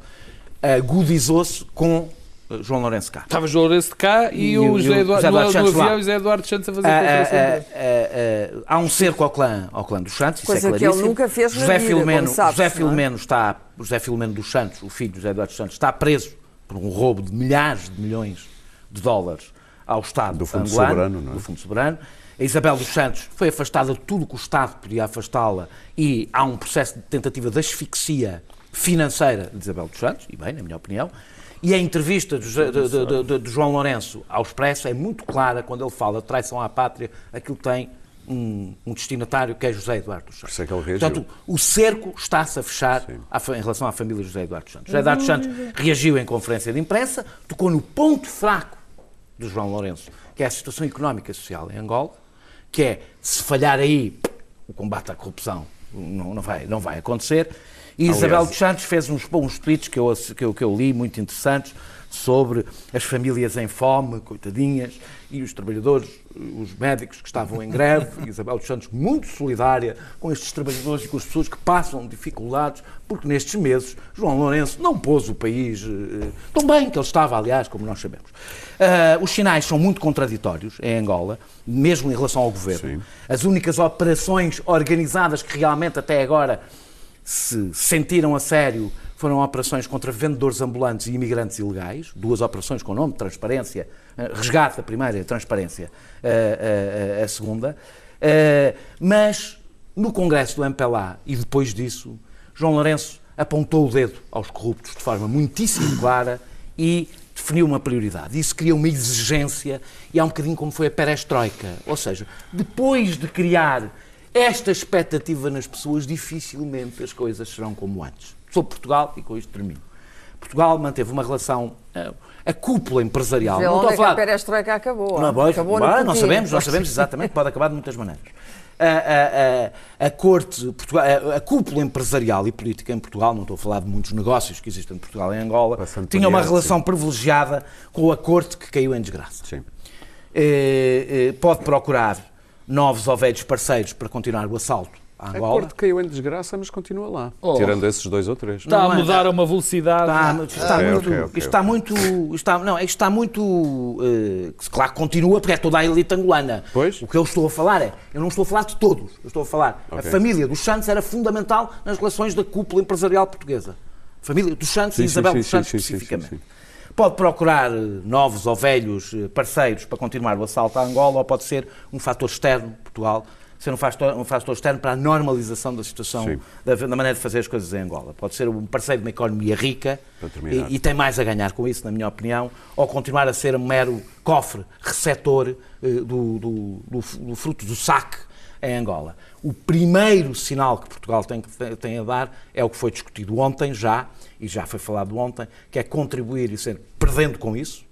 agudizou-se com eh, João Lourenço Cá. Estava João Lourenço de cá e, E o José Eduardo, José Eduardo Santos lá. e José Eduardo Santos a fazer Ah, conferência de ah, ah, ah, há um cerco ao clã, ao clã dos Santos, isso Coisa é que ele claríssimo. nunca fez José vida, Filomeno, José é? Filomeno está, o José Filomeno dos Santos, o filho de José Eduardo dos Santos, está preso por um roubo de milhares de milhões de dólares ao Estado Do Fundo angolano, Soberano, não é? do Fundo Soberano. A Isabel dos Santos foi afastada de tudo que o Estado podia afastá-la e há um processo de tentativa de asfixia financeira de Isabel dos Santos, e bem, na minha opinião. E a entrevista do, de, de- de- de- de João Lourenço ao Expresso é muito clara quando ele fala de traição à pátria, aquilo tem um, um destinatário que é José Eduardo dos Santos. isso é que ele reagiu. Portanto, o cerco está-se a fechar fa- em relação à família José Eduardo dos Santos. José Eduardo dos Santos reagiu em conferência de imprensa, tocou no ponto fraco do João Lourenço, que é a situação económica e social em Angola, que é, se falhar aí, o combate à corrupção não, não vai, não vai acontecer. E Isabel dos Santos fez uns bons tweets que eu, que, eu, que eu li, muito interessantes, sobre as famílias em fome, coitadinhas, e os trabalhadores, os médicos que estavam em greve. E Isabel dos Santos muito solidária com estes trabalhadores e com as pessoas que passam dificuldades, porque nestes meses João Lourenço não pôs o país eh, tão bem que ele estava, aliás, como nós sabemos. Ah, os sinais são muito contraditórios em Angola, mesmo em relação ao governo. Sim. As únicas operações organizadas que realmente até agora se sentiram a sério foram operações contra vendedores ambulantes e imigrantes ilegais, duas operações com nome, transparência, eh, resgate a primeira e transparência eh, eh, a segunda. Mas no Congresso do MPLA e depois disso, João Lourenço apontou o dedo aos corruptos de forma muitíssimo clara e definiu uma prioridade. Isso cria uma exigência e é um bocadinho como foi a perestroika. Ou seja, depois de criar esta expectativa nas pessoas, dificilmente as coisas serão como antes. Sou Portugal e com isto termino. Portugal manteve uma relação, eh, a cúpula empresarial. Vê não onde estou a é que a falar, perestroika acabou. não, pois, acabou bem, no não Putin. sabemos, não sabemos exatamente, pode acabar de muitas maneiras. A, a- a- a corte, Portugal, a, a cúpula empresarial e política em Portugal, não estou a falar de muitos negócios que existem em Portugal e em Angola, Passando tinha uma relação privilegiada com a corte que caiu em desgraça. Sim. Eh, eh, pode procurar novos ou velhos parceiros para continuar o assalto A Angola. corte caiu em desgraça, mas continua lá. Oh. Tirando esses dois ou três. Está Não a é- mudar a uma velocidade. Está, isto está muito, está muito, está, não, isto está muito, eh, claro que continua porque é toda a elite angolana. Pois. O que eu estou a falar é, eu não estou a falar de todos, eu estou a falar, a família dos Santos era fundamental nas relações da cúpula empresarial portuguesa. A família dos Santos Sim, e Isabel sim, dos Santos sim, sim, sim, especificamente. sim. Pode procurar eh, novos ou velhos eh, parceiros para continuar o assalto à Angola ou pode ser um fator externo, Portugal, ser um fator, um fator externo para a normalização da situação, Sim. da, da maneira de fazer as coisas em Angola. Pode ser um parceiro de uma economia rica e, e tem mais a ganhar com isso, na minha opinião, ou continuar a ser um mero cofre, receptor eh, do, do- do do fruto do saque em Angola. O primeiro sinal que Portugal tem, tem a dar é o que foi discutido ontem já, e já foi falado ontem, que é contribuir e ser perdendo com isso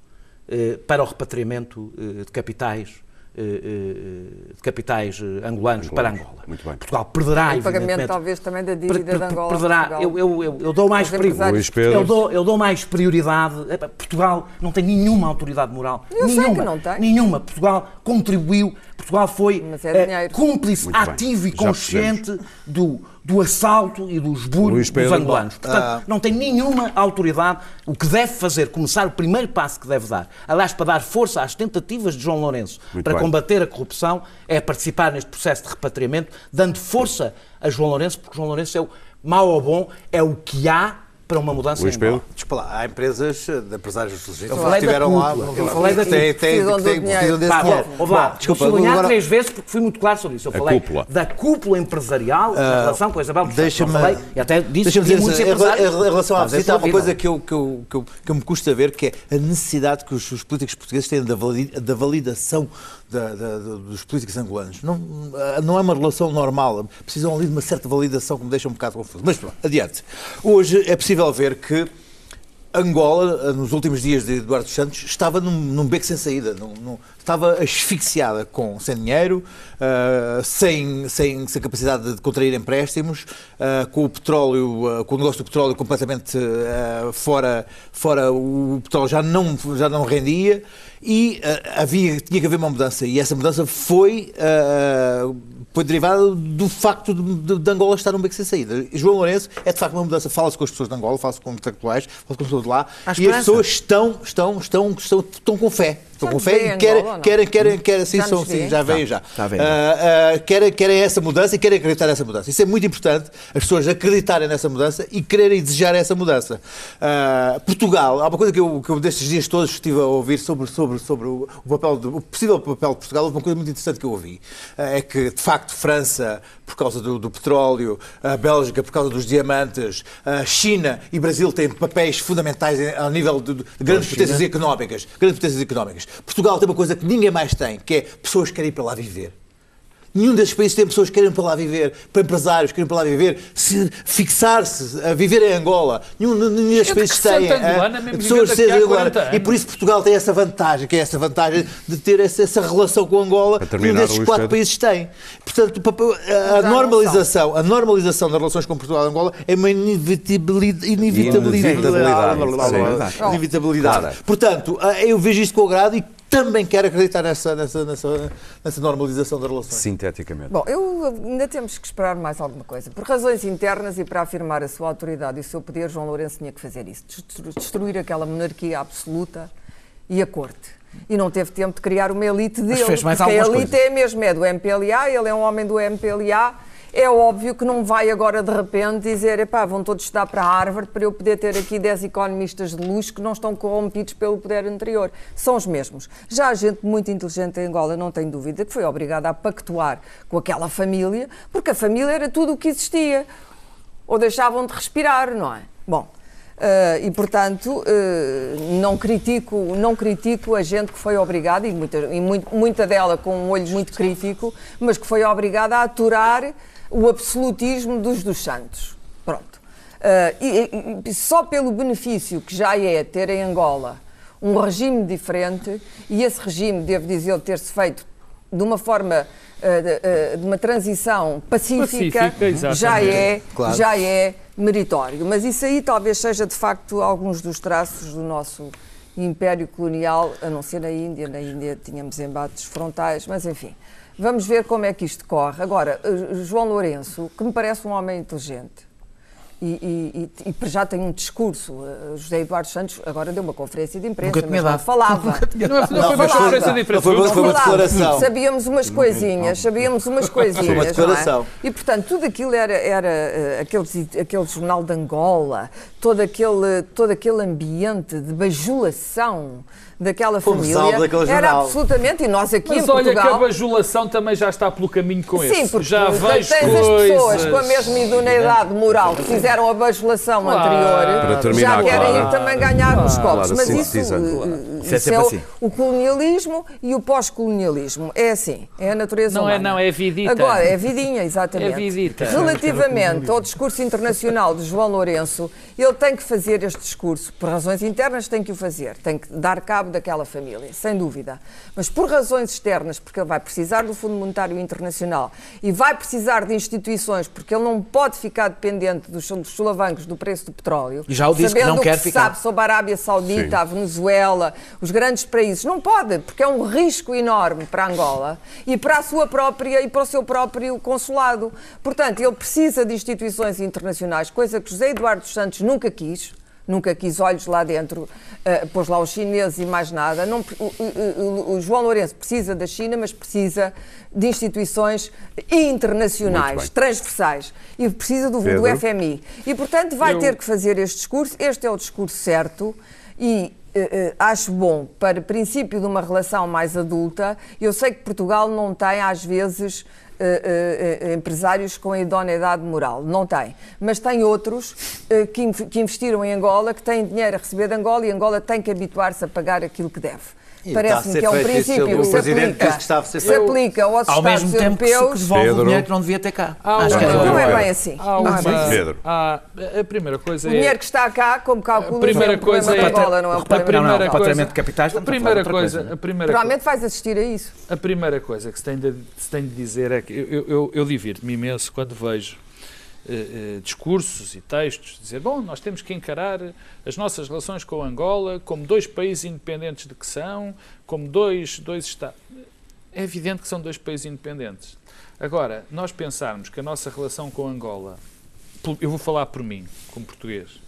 eh, para o repatriamento eh, de capitais de capitais eh, angolanos para Angola. Muito bem. Portugal perderá, O pagamento talvez também da Per- dívida per- de Angola. perderá. Eu, eu, eu, eu dou mais Pedro. Eu dou, eu dou mais prioridade. Portugal não tem nenhuma autoridade moral. Eu sei nenhuma, que não tem. Nenhuma. Portugal contribuiu, Portugal foi é eh, cúmplice Muito bem. ativo e Já consciente do, do assalto e dos burros dos angolanos. Portanto, Ah. não tem nenhuma autoridade. O que deve fazer, começar o primeiro passo que deve dar, aliás, para dar força às tentativas de João Lourenço Muito para bem. combater a corrupção, é participar neste processo de repatriamento, dando força a João Lourenço, porque João Lourenço é o mau ou bom, é o que há para uma mudança Luís. Pedro. Desculpa lá, há empresas eh, de empresários legítimos que estiveram lá. eu falei da cúpula. Precisam desse Pá, dinheiro. vou, vou lá, desculpa, sublinhar três vezes porque fui muito claro sobre isso. Eu falei cúpula. da cúpula empresarial na relação com a Isabel dos Santos. Deixa-me e até disse que dizer, muitos empresários em relação à fazem visita, há uma coisa que eu, que, eu, que, eu, que eu me custa ver, que é a necessidade que os, os políticos portugueses têm da, vali- da validação da- da- da- dos políticos angolanos. Não, não é uma relação normal. Precisam ali de uma certa validação que me deixa um bocado confuso. Mas pronto, adiante. Hoje é possível ver que Angola, nos últimos dias de Eduardo Santos, estava num, num beco sem saída, num- num- estava asfixiada, com, sem dinheiro, ah, sem, sem, sem capacidade de contrair empréstimos, ah, com o petróleo, ah, com o negócio do petróleo completamente fora, fora, o petróleo já não, já não rendia e havia, tinha que haver uma mudança e essa mudança foi, foi derivada do facto de, de- Angola estar num beco sem saída. João Lourenço é de facto uma mudança, fala-se com as pessoas de Angola, fala-se com intelectuais, fala-se com as pessoas de lá Há e as pessoas estão, estão, estão, estão, estão com fé. Estão Já com fé e em querem, querem, querem, querem, sim, Já são, sim, vê? já veio Já, já. já veio. Ah, ah, querem, querem essa mudança e querem acreditar nessa mudança. Isso é muito importante, as pessoas acreditarem nessa mudança e quererem desejar essa mudança. Ah, Portugal, há uma coisa que eu, que eu destes dias todos estive a ouvir sobre, sobre, sobre o, papel do, o possível papel de Portugal, houve uma coisa muito interessante que eu ouvi. Ah, é que, de facto, França, por causa do, do petróleo, a Bélgica, por causa dos diamantes, a China e Brasil têm papéis fundamentais ao nível de, de grandes potências económicas. Grandes potências económicas. Portugal tem uma coisa que ninguém mais tem, que é pessoas que querem ir para lá viver. Nenhum desses países tem pessoas que querem para lá viver, para empresários que querem para lá viver, se fixar-se, a viver em Angola. Nenhum, nenhum desses países tem. mesmo pessoas 40 angolanas. E por isso Portugal tem essa vantagem, que é essa vantagem de ter essa, essa relação com Angola que nenhum desses quatro Pedro. países tem. Portanto, a, normalização, a normalização das relações com Portugal e Angola é uma inevitabilidade. Inevitabilidade. Inevitabilidade. Inevitabilidade. Claro. Portanto, eu vejo isto com agrado e também quero acreditar nessa, nessa, nessa, nessa normalização das relações. Sinteticamente. Bom, eu ainda temos que esperar mais alguma coisa. Por razões internas e para afirmar a sua autoridade e o seu poder, João Lourenço tinha que fazer isso. Destru- Destruir aquela monarquia absoluta e a corte. E não teve tempo de criar uma elite dele. fez mais porque a algumas elite coisas. é mesmo, é do MPLA, ele é um homem do MPLA. É óbvio que não vai agora de repente dizer, epá, vão todos estudar para Harvard para eu poder ter aqui 10 economistas de luxo que não estão corrompidos pelo poder anterior. São os mesmos. Já há gente muito inteligente em Angola, não tenho dúvida, que foi obrigada a pactuar com aquela família, porque a família era tudo o que existia. Ou deixavam de respirar, não é? Bom, eh, e portanto eh, não critico não critico a gente que foi obrigada e muita e muito- muita dela com um olho muito crítico mas que foi obrigada a aturar o absolutismo dos dos santos pronto Eh, e, e- só pelo benefício que já é ter em Angola um regime diferente e esse regime devo dizer ter-se feito de uma forma eh, de, eh, de uma transição pacífica, Pacífica, já é Claro. já é meritório. Mas isso aí talvez seja de facto alguns dos traços do nosso império colonial, a não ser na Índia. Na Índia tínhamos embates frontais, mas enfim. Vamos ver como é que isto corre. Agora, eh, João Lourenço, que me parece um homem inteligente, e, e, e, e já tem um discurso. eh, José Eduardo Santos agora deu uma conferência de imprensa, Nunca mas não falava. Não, não, Não, foi uma conferência de imprensa. foi uma- foi uma declaração. Sabíamos umas coisinhas, sabíamos umas coisinhas. Foi uma declaração. não é? E portanto, tudo aquilo era, era eh, aquele, aquele jornal de Angola, todo aquele, todo aquele ambiente de bajulação daquela família. era absolutamente, e nós aqui Mas em olha que a Portugal. bajulação também já está pelo caminho com Sim, esse. porque já tens vejo as coisas. pessoas com a mesma idoneidade moral que fizeram a bajulação Claro. anterior Para terminar, já querem Clara. ir também ganhar nos copos. Clara, Mas isso sintetizando. eh, Isso é sempre o- assim. o colonialismo e o pós-colonialismo. É assim, é a natureza Não é, humana. não, é vidita. Agora, é vidinha, exatamente. É vidita. Relativamente ao discurso internacional de João Lourenço, ele tem que fazer este discurso. Por razões internas tem que o fazer, tem que dar cabo daquela família, sem dúvida. Mas por razões externas, porque ele vai precisar do Fundo Monetário Internacional e vai precisar de instituições, porque ele não pode ficar dependente dos, dos solavancos do preço do petróleo. E já o disse que não quer se ficar. sabe sobre a Arábia Saudita, Sim. a Venezuela, os grandes países. Não pode, porque é um risco enorme para Angola e para a sua própria e para o seu próprio consulado. Portanto, ele precisa de instituições internacionais, coisa que José Eduardo dos Santos nunca quis. Nunca quis olhos lá dentro, eh, pôs lá os chineses e mais nada. Não, o, o- o- João Lourenço precisa da China, mas precisa de instituições internacionais, transversais. E precisa do, do? FMI. E, portanto, vai Eu- ter que fazer este discurso. Este é o discurso certo e eh, eh, acho bom para princípio de uma relação mais adulta. Eu sei que Portugal não tem, às vezes, empresários com a idoneidade moral. Não tem. Mas tem outros eh, que investiram em Angola, que têm dinheiro a receber de Angola e Angola tem que habituar-se a pagar aquilo que deve. Parece-me que é um princípio que se Presidente aplica, disse que estava a ser se aplica aos Ao Estados mesmo tempo que se europeus. devolve Pedro. o dinheiro que não devia ter cá. Há Acho que era Não é Pedro. bem assim. Há Não é uma- assim. Pedro. há- a primeira coisa O é. dinheiro que está cá, como calcula, A primeira é um coisa é- Angola, não é um problema Não, Angola. para o coisa- de capitais, a primeira coisa, coisa. a primeira Provavelmente vais assistir a isso. A primeira coisa que se tem de, se tem de dizer é que eu, eu, eu divirto-me imenso quando vejo eh, eh, discursos e textos dizer, bom, nós temos que encarar as nossas relações com Angola como dois países independentes de que são, como dois, dois Estados. É evidente que são dois países independentes. Agora, nós pensarmos que a nossa relação com Angola, eu vou falar por mim, como português,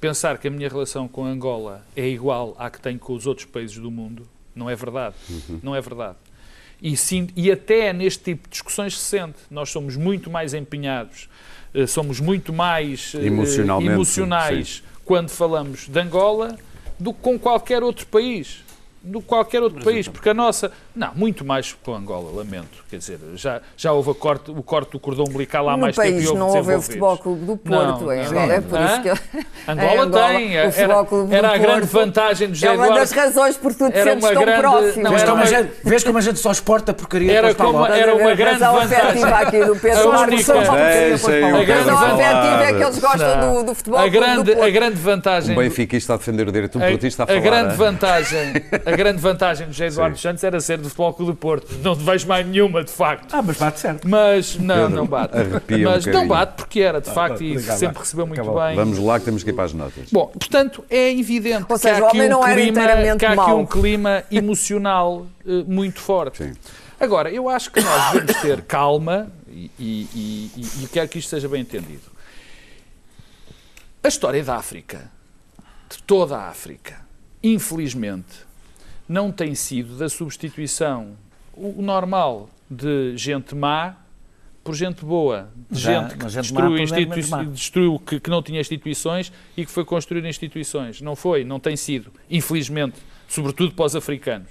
pensar que a minha relação com Angola é igual à que tenho com os outros países do mundo, não é verdade. Não é verdade. E, sim, e até neste tipo de discussões se sente. Nós somos muito mais empenhados, eh, somos muito mais eh, emocionais quando falamos de Angola do que com qualquer outro país. Do que qualquer outro país, porque a nossa. Não, muito mais com Angola, lamento. Quer dizer, já, já houve a corte, o corte do cordão umbilical há no mais tempo país e houve não houve o. Futebol Clube do Porto Não, não. Angola. É por isso que ele- Angola, em Angola, tem. o Era, Futebol Clube do era a grande vantagem do José É uma das razões por tu te Era sentes tão grande- próximo. não, Vês era como, a uma- gente, vês como a gente só exporta porcaria Era para como- era uma A grande vantagem. aqui do Pedro A única- o lá. A A grande vantagem. é que eles gostam do, futebol a grande, a grande vantagem. Um benfiquista a defender o direito de um a, portista a a falar. grande hein? vantagem, a grande vantagem do José Eduardo dos Santos era ser do Futebol Clube do Porto. Não vejo mais nenhuma, de facto. Ah, mas bate certo. Mas não, Pedro, não bate. arrepia um Mas não bate porque era, de facto, e obrigado, sempre recebeu muito Acabou. bem. Vamos lá que temos que ir para as notas. Bom, portanto, é evidente Ou que seja, há o aqui homem um clima, que há aqui um clima emocional eh, muito forte. Sim. Agora, eu acho que nós devemos ter calma e, e, e, e- e quero que isto seja bem entendido. A história da África, de toda a África, infelizmente, não tem sido da substituição o normal de gente má por gente boa, de Já, gente que destruiu, institui- destruiu que, que não tinha instituições e que foi construir instituições. Não foi, não tem sido, infelizmente, sobretudo para os africanos.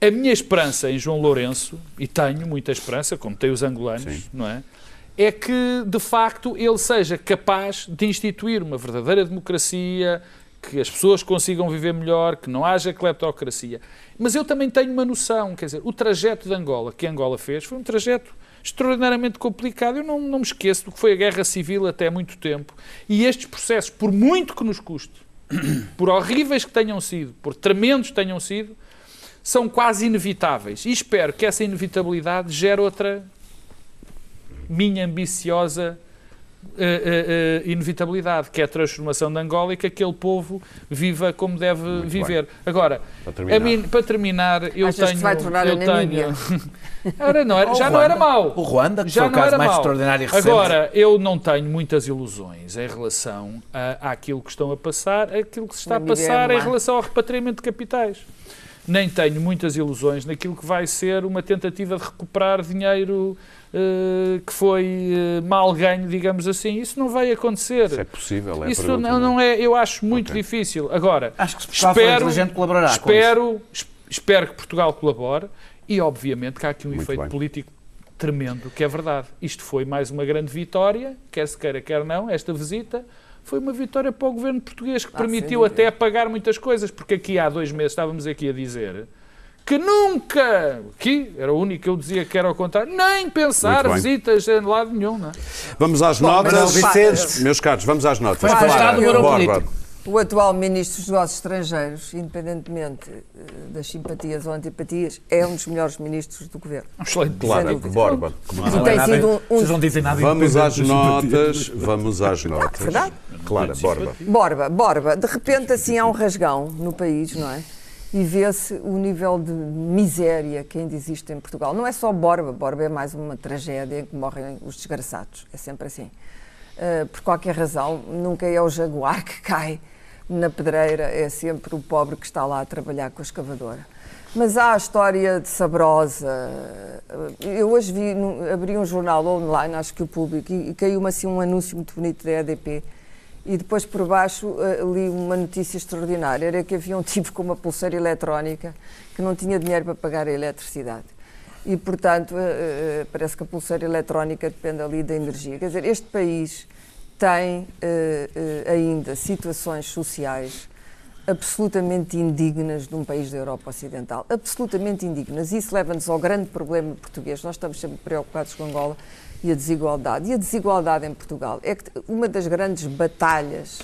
A minha esperança em João Lourenço, e tenho muita esperança, como tem os angolanos, Sim. não é? É que, de facto, ele seja capaz de instituir uma verdadeira democracia, que as pessoas consigam viver melhor, que não haja cleptocracia. Mas eu também tenho uma noção, quer dizer, o trajeto de Angola, que Angola fez, foi um trajeto extraordinariamente complicado. Eu não, não me esqueço do que foi a guerra civil até muito tempo. E estes processos, por muito que nos custe, por horríveis que tenham sido, por tremendos que tenham sido, são quase inevitáveis. E espero que essa inevitabilidade gere outra minha ambiciosa eh, eh, inevitabilidade, que é a transformação de Angola e que aquele povo viva como deve viver. Agora, Para a terminar. mim, para terminar, eu Achas que tenho. se vai tornar eu tenho Era, não era, já o não era Ruanda. mau. O Ruanda, que já foi o não caso era mais mau. extraordinário e recente. Agora, eu não tenho muitas ilusões em relação a, àquilo que estão a passar, aquilo que se está a passar em relação ao repatriamento de capitais. Nem tenho muitas ilusões naquilo que vai ser uma tentativa de recuperar dinheiro eh, que foi eh, mal ganho, digamos assim. Isso não vai acontecer. Isso é possível, é Isso pergunta, não, não é, eu acho muito Ok. difícil. Agora, Acho que se espero, colaborará com espero, es- espero que Portugal colabore e, obviamente, que há aqui um Muito efeito bem. político tremendo, que é verdade. Isto foi mais uma grande vitória, quer se queira, quer não, esta visita, foi uma vitória para o governo português que Ah, permitiu até apagar muitas coisas, porque aqui há dois meses estávamos aqui a dizer que nunca, aqui era o único que eu dizia que era ao contrário, nem pensar visitas em lado nenhum, não é? Vamos às Manuel notas. Vicente. Meus caros, vamos às notas. Foi afastado do bora, Político. O atual Ministro dos Negócios Estrangeiros, independentemente eh, das simpatias ou antipatias, é um dos melhores ministros do governo. Um excelente dúvida. Borba. Não tem é nada- sido um- Vocês não dizem nada Vamos às notas. Vamos às notas. verdade. Clara Borba. Borba, Borba, de repente assim há um rasgão no país, não é? E vê-se o nível de miséria que ainda existe em Portugal. Não é só Borba, Borba é mais uma tragédia em que morrem os desgraçados. É sempre assim. Uh, por qualquer razão, nunca é o jaguar que cai na pedreira, é sempre o pobre que está lá a trabalhar com a escavadora. Mas há a história de Sabrosa. Eu hoje vi, abri um jornal online, acho que o público, e, e caiu-me assim um anúncio muito bonito da EDP. E depois por baixo eh, li uma notícia extraordinária, era que havia um tipo com uma pulseira eletrónica que não tinha dinheiro para pagar a eletricidade. E, portanto, eh, eh, parece que a pulseira eletrónica depende ali da energia. Quer dizer, este país tem eh, eh, ainda situações sociais absolutamente indignas de um país da Europa Ocidental. Absolutamente indignas. Isso leva-nos ao grande problema português. Nós estamos sempre preocupados com Angola e a desigualdade. E a desigualdade em Portugal é que uma das grandes batalhas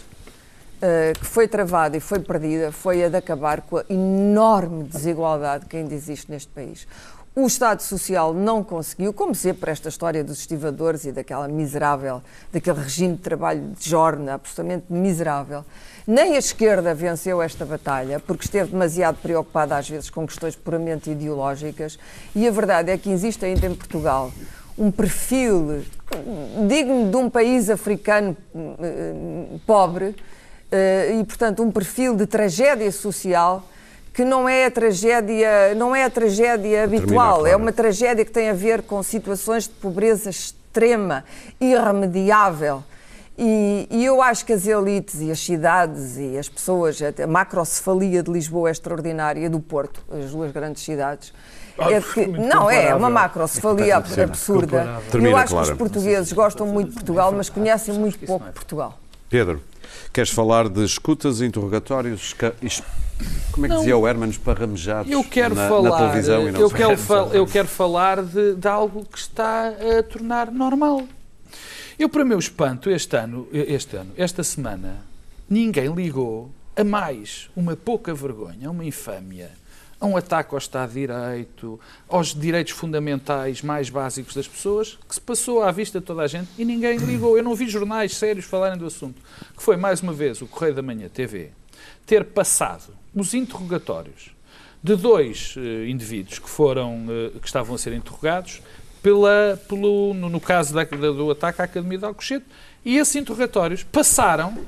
uh, que foi travada e foi perdida foi a de acabar com a enorme desigualdade que ainda existe neste país. O Estado Social não conseguiu, como sempre esta história dos estivadores e daquela miserável, daquele regime de trabalho de jorna absolutamente miserável. Nem a esquerda venceu esta batalha, porque esteve demasiado preocupada às vezes com questões puramente ideológicas, e a verdade é que existe ainda em Portugal um perfil digno de um país africano eh, pobre eh, e, portanto, um perfil de tragédia social que não é a tragédia, não é a tragédia habitual, claro. é uma tragédia que tem a ver com situações de pobreza extrema, irremediável. E, e eu acho que as elites e as cidades e as pessoas, a macrocefalia de Lisboa é extraordinária, do Porto, as duas grandes cidades, Ah, é que, não, é comparável. uma macrocefalia absurda. Termina, eu acho que os portugueses gostam muito de Portugal, mas conhecem muito pouco Portugal. Pedro, queres falar de escutas, interrogatórios? Como é que Não. dizia o Herman? Esparramejados Eu quero na, falar, na televisão e não eu quero, fal- eu quero falar de, de algo que está a tornar normal. Eu, para meu espanto, este ano, este ano, esta semana, ninguém ligou a mais uma pouca vergonha, uma infâmia, a um ataque ao Estado de Direito, aos direitos fundamentais mais básicos das pessoas, que se passou à vista de toda a gente e ninguém ligou. Eu não vi jornais sérios falarem do assunto. Que foi, mais uma vez, o Correio da Manhã TV ter passado os interrogatórios de dois eh, indivíduos que foram eh, que estavam a ser interrogados pela, pelo, no, no caso da- da- do ataque à Academia de Alcochete e esses interrogatórios passaram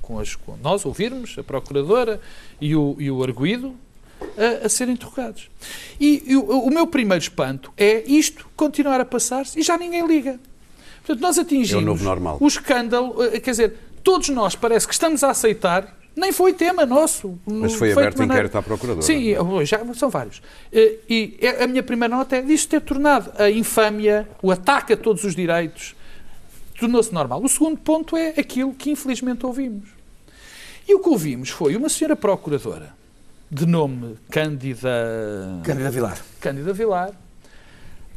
com, as, com nós ouvirmos a procuradora e o, e o arguído a, a serem interrogados e, e o, meu primeiro espanto é isto continuar a passar-se e já ninguém liga portanto nós atingimos É o novo normal. o escândalo eh, quer dizer todos nós parece que estamos a aceitar nem foi tema nosso. Mas foi aberto maneira- inquérito à Procuradora. Sim, oh, já são vários. Eh, E a minha primeira nota é disto ter tornado a infâmia, o ataque a todos os direitos, tornou-se normal. O segundo ponto é aquilo que infelizmente ouvimos. E o que ouvimos foi uma senhora procuradora, de nome Cândida... Cândida Vilar. Cândida Vilar,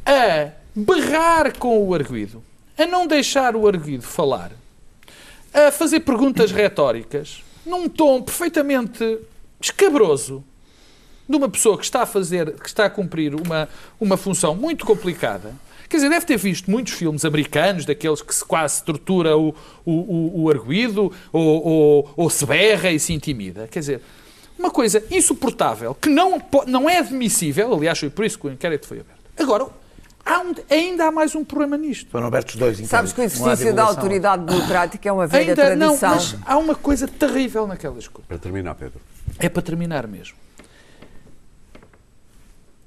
a berrar com o arguído, a não deixar o arguído falar, a fazer perguntas retóricas, num tom perfeitamente escabroso, de uma pessoa que está a fazer, que está a cumprir uma, uma função muito complicada. Quer dizer, deve ter visto muitos filmes americanos, daqueles que se quase se tortura o, o, o, o arguído, ou, ou, ou se berra e se intimida. Quer dizer, uma coisa insuportável, que não, não é admissível, aliás, foi por isso que o inquérito foi aberto. Agora, há um- ainda há mais um problema nisto. Foram abertos dois Sabes que o inquéritos. Exercício da autoridade burocrática é uma velha Ainda não, tradição. mas há uma coisa terrível naquelas coisas. Para terminar, Pedro. É para terminar mesmo.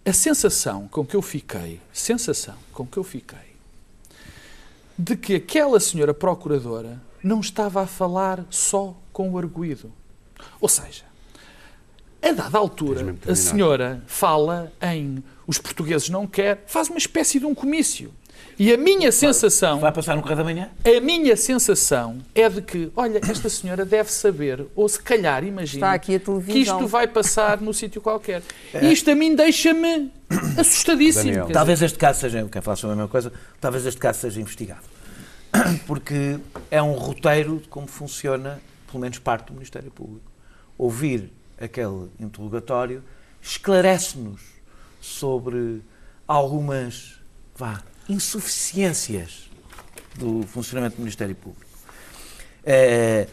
A sensação com que eu fiquei, sensação com que eu fiquei, de que aquela senhora procuradora não estava a falar só com o arguído. Ou seja, a dada altura, a senhora fala em os portugueses não querem, faz uma espécie de um comício. E a minha sensação, Vai passar no Correio da Manhã? a minha sensação é de que, olha, esta senhora deve saber, ou se calhar imagina, Está aqui a que isto vai passar no sítio qualquer. E isto a mim deixa-me assustadíssimo. Daniel. quer Talvez este caso seja, quem fala sobre a mesma coisa, talvez este caso seja investigado. Porque é um roteiro de como funciona, pelo menos parte do Ministério Público. Ouvir aquele interrogatório esclarece-nos sobre algumas vá, insuficiências do funcionamento do Ministério Público. Eh,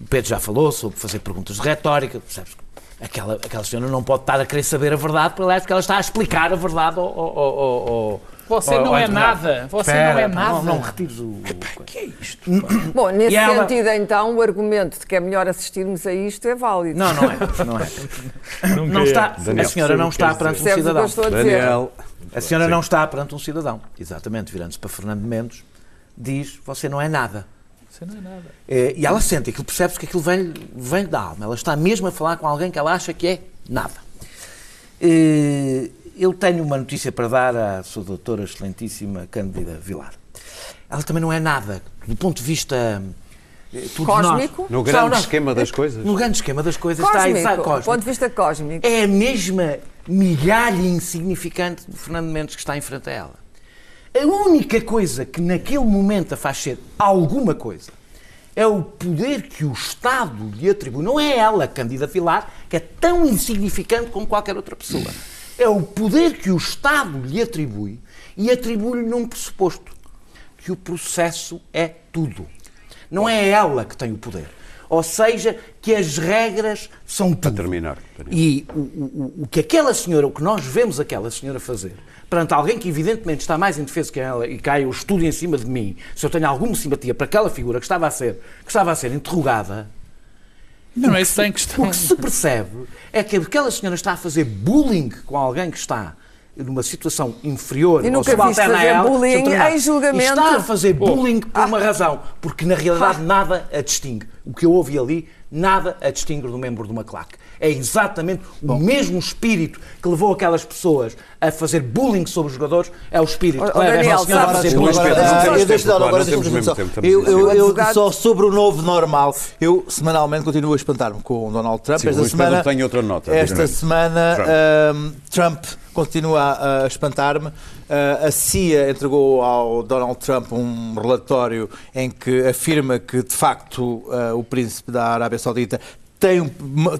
o Pedro já falou sobre fazer perguntas de retórica, percebes? que Aquela, aquela senhora não pode estar a querer saber a verdade, porque ela está a explicar a verdade ao, ao, ao Você ao- não ao é nada, você Espera, não é nada. Não, não retires o. que é isto? Bom, nesse E ela- sentido, então, o argumento de que é melhor assistirmos a isto é válido. Não, não é. Não, é. Não é. está, Daniel, a senhora não está perante um que cidadão. estou a dizer? Daniel. A senhora Sim. não está perante um cidadão. Exatamente, virando-se para Fernando Mendes, diz: Você não é nada. Você não é nada. Eh, E ela sente aquilo, percebe-se que aquilo vem, vem da alma. Ela está mesmo a falar com alguém que ela acha que é nada. Eh, Eu tenho uma notícia para dar à sua doutora excelentíssima Cândida Vilar. Ela também não é nada, do ponto de vista. eh, nós- Cósmico? No Só grande nós- esquema das coisas. No grande esquema das coisas está Cósmico, do cósmico. ponto de vista cósmico. É a mesma migalha insignificante do Fernando Mendes que está em frente a ela. A única coisa que naquele momento a faz ser alguma coisa é o poder que o Estado lhe atribui. Não é ela, Cândida Vilar, que é tão insignificante como qualquer outra pessoa. É o poder que o Estado lhe atribui e atribui-lhe num pressuposto: que o processo é tudo. Não é ela que tem o poder. Ou seja, que as regras são tudo. terminar, Daniel. E o, o, o que aquela senhora, o que nós vemos aquela senhora fazer, perante alguém que evidentemente está mais indefeso que ela e cai o estudo em cima de mim, se eu tenho alguma simpatia para aquela figura que estava a ser, que estava a ser interrogada, Não, é isso que tem questão. o que se percebe é que aquela senhora está a fazer bullying com alguém que está numa situação inferior E ou nunca subalterna viste a fazer ela, bullying em julgamento? E está a fazer bullying por Ah. uma razão, porque na realidade nada a distingue. O que eu ouvi ali, nada a distingue do membro de uma claque. É exatamente o mesmo espírito que levou aquelas pessoas a fazer bullying sobre os jogadores, é o espírito ó, leva Daniel, essa senhora a sabes- fazer Luís bullying. Pedro, não Ah, temos eu deixo dar claro, agora mesmo só- eu, eu, só sobre o novo normal, eu semanalmente continuo a espantar-me com o Donald Trump. Sim, esta semana, tem outra nota, Esta semana Trump. ahm, Trump continua a, a espantar-me. Ah, a CIA entregou ao Donald Trump um relatório em que afirma que, de facto, ah, o príncipe da Arábia Saudita tem,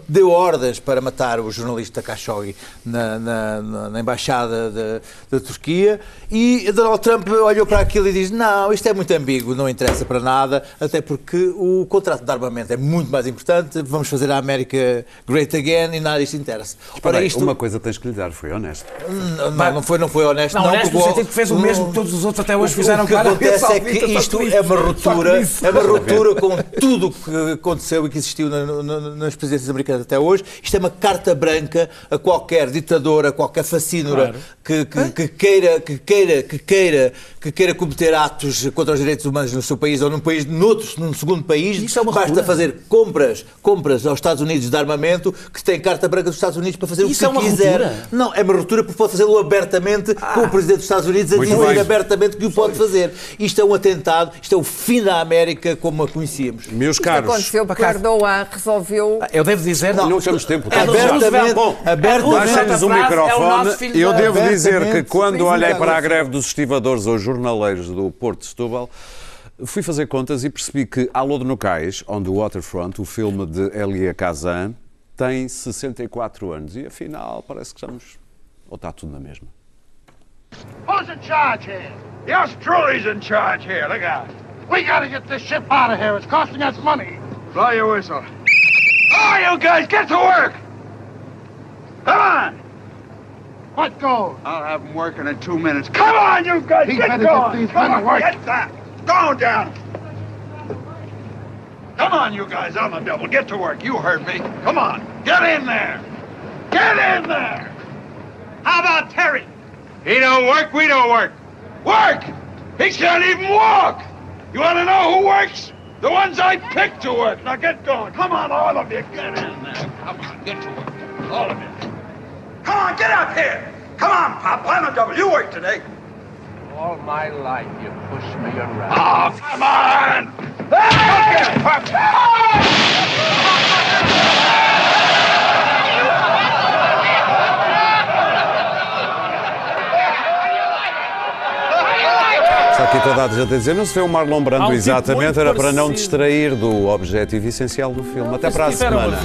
deu ordens para matar o jornalista Khashoggi na, na- na- na embaixada da- Turquia e Donald Trump olhou para aquilo e diz não, isto é muito ambíguo, não interessa para nada, até porque o contrato de armamento é muito mais importante, vamos fazer a América great again e nada disto interessa. Ora, Ora, isto Uma coisa tens que lhe dar, foi honesto. não, não foi, não foi honesto, Não, não, honesto no sentido que fez o mesmo que todos os outros até hoje o- fizeram O que acontece é que isto é uma ruptura, é uma ruptura com tudo o que aconteceu e que existiu na- na- nas presidências americanas até hoje. Isto é uma carta branca a qualquer ditador, a qualquer fascínora que, que- que queira, que queira, que queira, que queira cometer atos contra os direitos humanos no seu país ou num país, noutro, num segundo país. Isso é uma basta ruptura. fazer compras, compras aos Estados Unidos de armamento que tem carta branca dos Estados Unidos para fazer Isso o é que uma quiser. ruptura? Não, é uma ruptura porque pode fazê-lo abertamente com o Presidente dos Estados Unidos a Muito dizer bem. abertamente que o pode fazer. Isto é um atentado, isto é o fim da América como a conhecíamos. Meus Isto caros, aconteceu porque Erdogan resolveu Eu devo dizer, não, temos tempo. É, já. abertamente, Bom, abertamente. O frase é o microfone. Eu devo dizer que quando olhei para a greve dos estivadores ou jornaleiros do Porto de Setúbal, fui fazer contas e percebi que Alô de Nocais, on the Waterfront, o filme de Elia Kazan, tem 64 anos. E afinal, parece que estamos... Ou está tudo na mesma. Who's in charge here? The Australia's in charge here. Look out. We gotta get this ship out of here. It's costing us money. Blow your whistle. Oh, you guys, get to work. Come on. What goes? I'll have them working in two minutes. Come on, you guys, He get better get going. these Come on, work. get that. Go down. Come on, you guys, on the double. Get to work. You heard me. Come on. Get in there. Get in there. How about Terry? He don't work, we don't work. Work! He can't even walk! You want to know who works? The ones I picked to work. Now get going. Come on, all of you. Get in there. Come on, get to work. All of you. Come on, get up here. Come on, Pop. On the double. You work today. All my life you pushed me around. Oh, come on! Está aqui toda a gente a dizer, não se vê o Marlon Há um Brando tipo exatamente, muito era para não parecido. distrair do objetivo essencial do filme. Até para a semana.